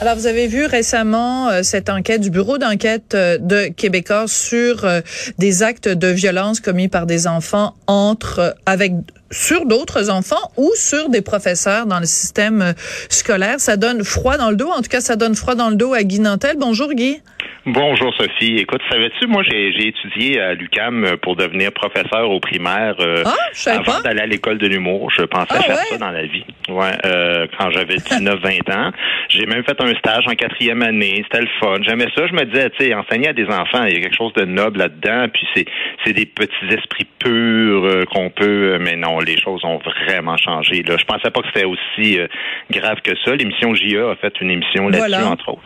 Alors, vous avez vu récemment euh, cette enquête du bureau d'enquête euh, de Québécois sur euh, des actes de violence commis par des enfants entre avec sur d'autres enfants ou sur des professeurs dans le système scolaire. Ça donne froid dans le dos. En tout cas, ça donne froid dans le dos à Guy Nantel. Bonjour, Guy. Bonjour Sophie. Écoute, savais-tu, moi j'ai étudié à l'UCAM pour devenir professeur au primaire euh, ah, avant d'aller à l'école de l'humour. Je pensais ah, faire ouais? ça dans la vie. Ouais, euh, quand j'avais 19-20 ans. J'ai même fait un stage en quatrième année. C'était le fun. J'aimais ça. Je me disais, tu sais, enseigner à des enfants, il y a quelque chose de noble là-dedans. Puis c'est c'est des petits esprits purs euh, qu'on peut. Mais non, les choses ont vraiment changé. Là, je pensais pas que c'était aussi euh, grave que ça. L'émission JA a fait une émission là-dessus Voilà. entre autres.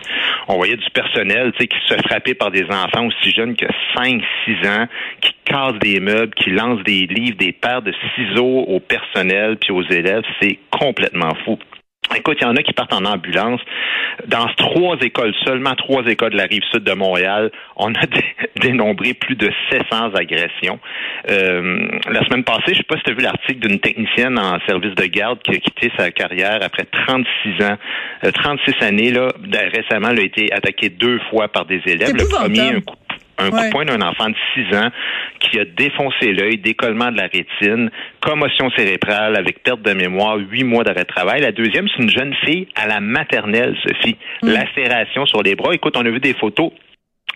On voyait du personnel, tu sais, qui se fait par des enfants aussi jeunes que 5-6 ans, qui cassent des meubles, qui lancent des livres, des paires de ciseaux au personnel puis aux élèves. C'est complètement fou. Écoute, il y en a qui partent en ambulance. Dans trois écoles, seulement trois écoles de la rive sud de Montréal, on a dé- dénombré plus de 700 agressions. Euh, la semaine passée, je sais pas si tu as vu l'article d'une technicienne en service de garde qui a quitté sa carrière après 36 ans, euh, 36 années là. Récemment, elle a été attaquée deux fois par des élèves. Le premier, un coup un coup de poing d'un enfant de 6 ans qui a défoncé l'œil, décollement de la rétine, commotion cérébrale avec perte de mémoire, huit mois d'arrêt de travail. La deuxième, c'est une jeune fille à la maternelle, Sophie. Lacération sur les bras. Écoute, on a vu des photos.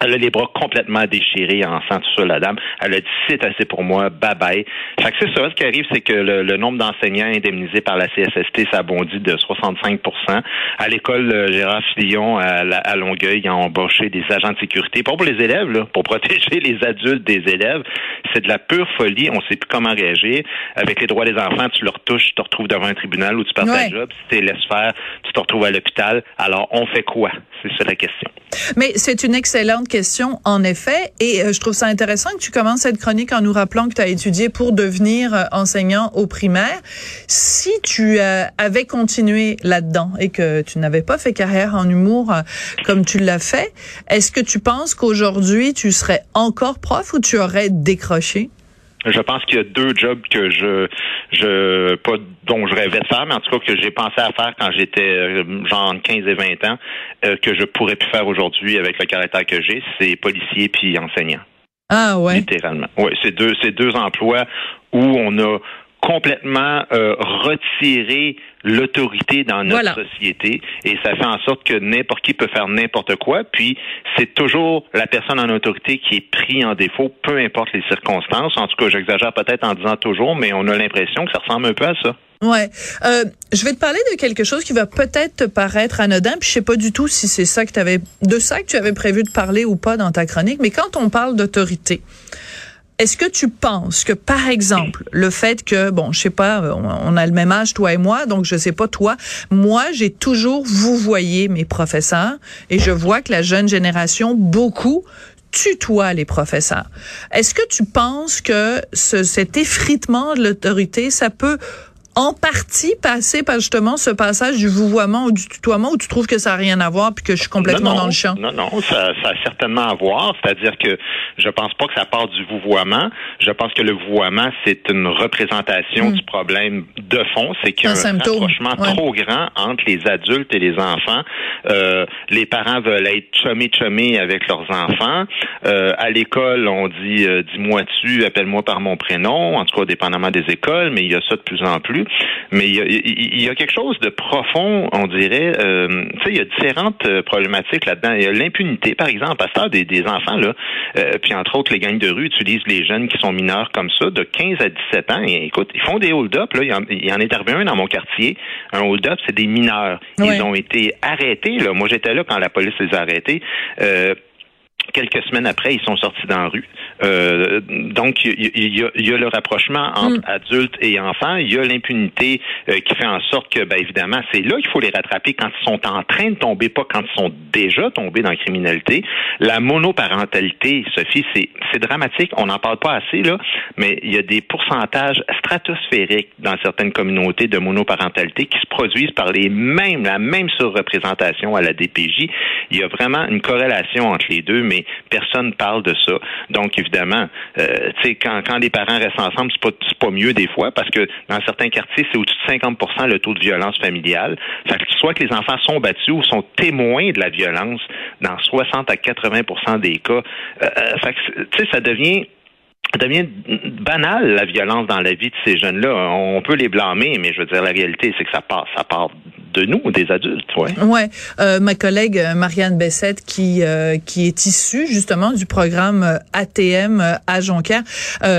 Elle a les bras complètement déchirés en sang, tout ça, la dame. Elle a dit, c'est assez pour moi, bye bye. Fait que c'est ça, ce qui arrive, c'est que le, le nombre d'enseignants indemnisés par la CSST, ça bondit de 65 À l'école euh, Gérard Fillon à Longueuil, ils ont embauché des agents de sécurité, pas pour les élèves, là, pour protéger les adultes des élèves. C'est de la pure folie, on sait plus comment réagir. Avec les droits des enfants, tu leur touches, tu te retrouves devant un tribunal où tu perds Ouais. ta job. Si tu les laisses faire, tu te retrouves à l'hôpital. Alors, on fait quoi? C'est ça la question. Mais c'est une excellente question, en effet, et euh, je trouve ça intéressant que tu commences cette chronique en nous rappelant que tu as étudié pour devenir euh, enseignant au primaire. Si tu euh, avais continué là-dedans et que tu n'avais pas fait carrière en humour comme tu l'as fait, est-ce que tu penses qu'aujourd'hui tu serais encore prof ou tu aurais décroché? Je pense qu'il y a deux jobs que je, je, pas dont je rêvais de faire, mais en tout cas que j'ai pensé à faire quand j'étais euh, genre entre 15 et 20 ans, euh, que je pourrais plus faire aujourd'hui avec le caractère que j'ai, c'est policier puis enseignant, Ah ouais. littéralement. Oui, c'est deux, c'est deux emplois où on a complètement euh, retiré l'autorité dans notre Voilà. société et ça fait en sorte que n'importe qui peut faire n'importe quoi puis c'est toujours la personne en autorité qui est pris en défaut peu importe les circonstances en tout cas j'exagère peut-être en disant toujours mais on a l'impression que ça ressemble un peu à ça Ouais. Euh, je vais te parler de quelque chose qui va peut-être te paraître anodin, puis je sais pas du tout si c'est ça que tu avais de ça que tu avais prévu de parler ou pas dans ta chronique, mais quand on parle d'autorité, est-ce que tu penses que, par exemple, le fait que, bon, je sais pas, on, on a le même âge, toi et moi, donc je sais pas toi, moi, j'ai toujours vous voyez mes professeurs et je vois que la jeune génération, beaucoup, tutoie les professeurs. Est-ce que tu penses que ce, cet effritement de l'autorité, ça peut en partie passer par justement ce passage du vouvoiement ou du tutoiement où tu trouves que ça n'a rien à voir puis que je suis complètement non, non, dans le champ? Non, non, ça, ça a certainement à voir. C'est-à-dire que je pense pas que ça part du vouvoiement. Je pense que le vouvoiement, c'est une représentation du problème de fond. C'est qu'il y a Un un, symptôme, rapprochement ouais. trop grand entre les adultes et les enfants. Euh, les parents veulent être chummy-chummy avec leurs enfants. Euh, à l'école, on dit euh, dis-moi tu, appelle-moi par mon prénom. En tout cas, dépendamment des écoles, mais il y a ça de plus en plus. Mais il y a, il y a quelque chose de profond, on dirait. Euh, tu sais, il y a différentes euh, problématiques là-dedans. Il y a l'impunité, par exemple, à ce des, des enfants là, euh, puis entre autres, les gangs de rue utilisent les jeunes qui sont mineurs comme ça, de 15 à 17 ans. Et, écoute, ils font des hold-up. Là, il y, en, il y en est arrivé un dans mon quartier. Un hold-up, c'est des mineurs. Ils ont été arrêtés. Là. Moi, j'étais là quand la police les a arrêtés. Euh, quelques semaines après, ils sont sortis dans la rue. Euh, donc, il y, y, a, le rapprochement entre mm. adultes et enfants. Il y a l'impunité euh, qui fait en sorte que, ben, évidemment, c'est là qu'il faut les rattraper quand ils sont en train de tomber, pas quand ils sont déjà tombés dans la criminalité. La monoparentalité, Sophie, c'est, c'est dramatique. On n'en parle pas assez, là, mais il y a des pourcentages stratosphériques dans certaines communautés de monoparentalité qui se produisent par les mêmes, la même surreprésentation à la DPJ. Il y a vraiment une corrélation entre les deux, mais personne parle de ça. Donc, évidemment, euh, quand, les parents restent ensemble, c'est pas, pas mieux des fois parce que dans certains quartiers, c'est au-dessus de 50% le taux de violence familiale. Fait soit que les enfants sont battus ou sont témoins de la violence dans 60 à 80% des cas. Euh, euh ça devient banal la violence dans la vie de ces jeunes-là. On peut les blâmer, mais je veux dire la réalité, c'est que ça part, ça part de nous, des adultes. Ouais. Ouais. Euh, ma collègue euh, Marianne Bessette, qui euh, qui est issue justement du programme euh, ATM à Jonquière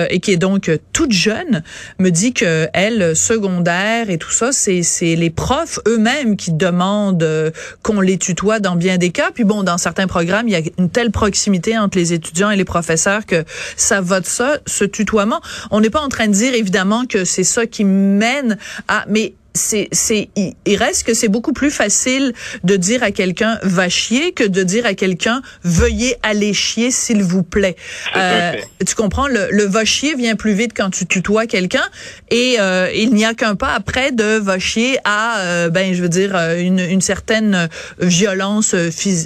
et qui est donc toute jeune, me dit que elle secondaire et tout ça, c'est c'est les profs eux-mêmes qui demandent qu'on les tutoie dans bien des cas. Puis bon, dans certains programmes, il y a une telle proximité entre les étudiants et les professeurs que ça va de ça, ce tutoiement. On n'est pas en train de dire évidemment que c'est ça qui mène à, mais c'est, c'est, il reste que c'est beaucoup plus facile de dire à quelqu'un va chier que de dire à quelqu'un veuillez aller chier s'il vous plaît. Euh, tu comprends? Le, le va chier vient plus vite quand tu tutoies quelqu'un et euh, il n'y a qu'un pas après de va chier à euh, ben je veux dire euh, une, une certaine violence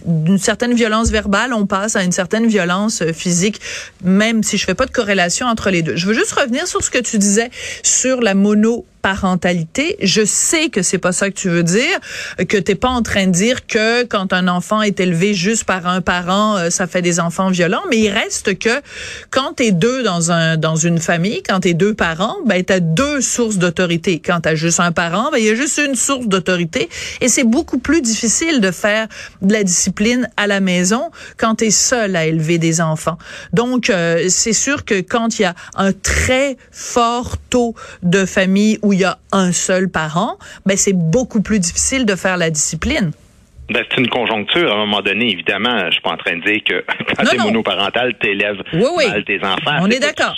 d'une certaine violence verbale on passe à une certaine violence physique même si je fais pas de corrélation entre les deux. Je veux juste revenir sur ce que tu disais sur la mono parentalité. Je sais que c'est pas ça que tu veux dire, que t'es pas en train de dire que quand un enfant est élevé juste par un parent, euh, ça fait des enfants violents, mais il reste que quand t'es deux dans un dans une famille, quand t'es deux parents, ben t'as deux sources d'autorité. Quand t'as juste un parent, ben il y a juste une source d'autorité, et c'est beaucoup plus difficile de faire de la discipline à la maison quand t'es seul à élever des enfants. Donc euh, c'est sûr que quand il y a un très fort taux de famille où il y a un seul parent, ben c'est beaucoup plus difficile de faire la discipline. Ben, c'est une conjoncture. À un moment donné, évidemment, je suis pas en train de dire que quand tu es monoparental, tu élèves mal tes enfants. On est, d'accord.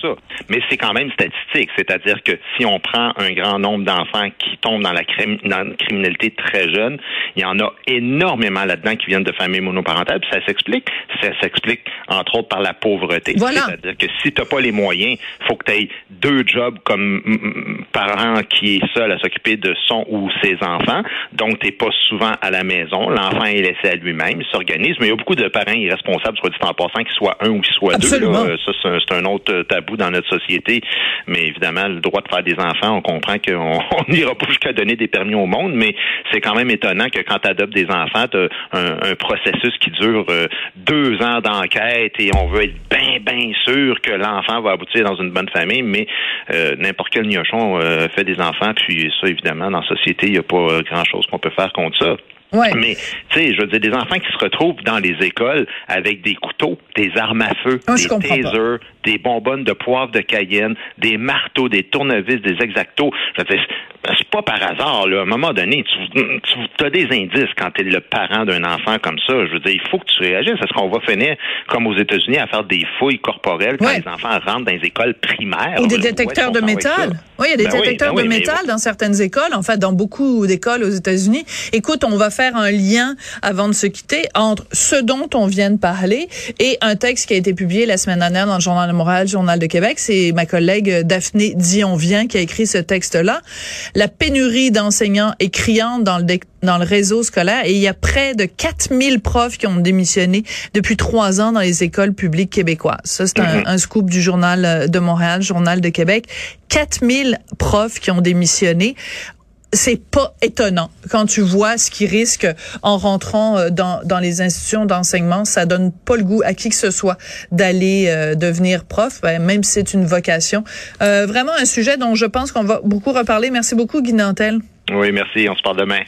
Mais c'est quand même statistique. C'est-à-dire que si on prend un grand nombre d'enfants qui tombent dans la, criminalité très jeune, il y en a énormément là-dedans qui viennent de familles monoparentales. Puis ça s'explique. Ça s'explique, entre autres, par la pauvreté. C'est-à-dire que si tu n'as pas les moyens, faut que tu aies deux jobs comme parent qui est seul à s'occuper de son ou ses enfants. Donc, tu n'es pas souvent à la maison l'enfant est laissé à lui-même, il s'organise, mais il y a beaucoup de parents irresponsables, soit dit en passant, qu'ils soient un ou qu'ils soient deux. Ça, c'est un, autre tabou dans notre société. Mais évidemment, le droit de faire des enfants, on comprend qu'on n'ira pas jusqu'à donner des permis au monde, mais c'est quand même étonnant que quand tu adoptes des enfants, tu as un, processus qui dure euh, deux ans d'enquête et on veut être bien, bien sûr que l'enfant va aboutir dans une bonne famille, mais euh, n'importe quel gnochon euh, fait des enfants, puis ça, évidemment, dans la société, il n'y a pas grand-chose qu'on peut faire contre ça. Mais, tu sais, je veux dire, des enfants qui se retrouvent dans les écoles avec des couteaux, des armes à feu, ah, des tasers, des bonbonnes de poivre de Cayenne, des marteaux, des tournevis, des exactos. Je veux dire, c'est pas par hasard, là. À un moment donné, tu, tu as des indices quand tu es le parent d'un enfant comme ça. Je veux dire, il faut que tu réagisses. Est-ce qu'on va finir, comme aux États-Unis, à faire des fouilles corporelles quand les enfants rentrent dans les écoles primaires? Ou des détecteurs de métal. Oui, il y a des ben détecteurs ben de métal dans certaines écoles, en fait, dans beaucoup d'écoles aux États-Unis. Écoute, on va faire un lien avant de se quitter entre ce dont on vient de parler et un texte qui a été publié la semaine dernière dans le Journal de Montréal, Journal de Québec. C'est ma collègue Daphné Dion-Vient qui a écrit ce texte-là. La pénurie d'enseignants est criante dans le réseau scolaire et il y a près de 4000 profs qui ont démissionné depuis trois ans dans les écoles publiques québécoises. Ça, c'est un, un, scoop du Journal de Montréal, Journal de Québec. 4000 profs qui ont démissionné c'est pas étonnant quand tu vois ce qui risque en rentrant euh, dans, dans les institutions d'enseignement. Ça donne pas le goût à qui que ce soit d'aller euh, devenir prof, ben, même si c'est une vocation. Euh, vraiment un sujet dont je pense qu'on va beaucoup reparler. Merci beaucoup, Guy Nantel. Oui, merci. On se parle demain.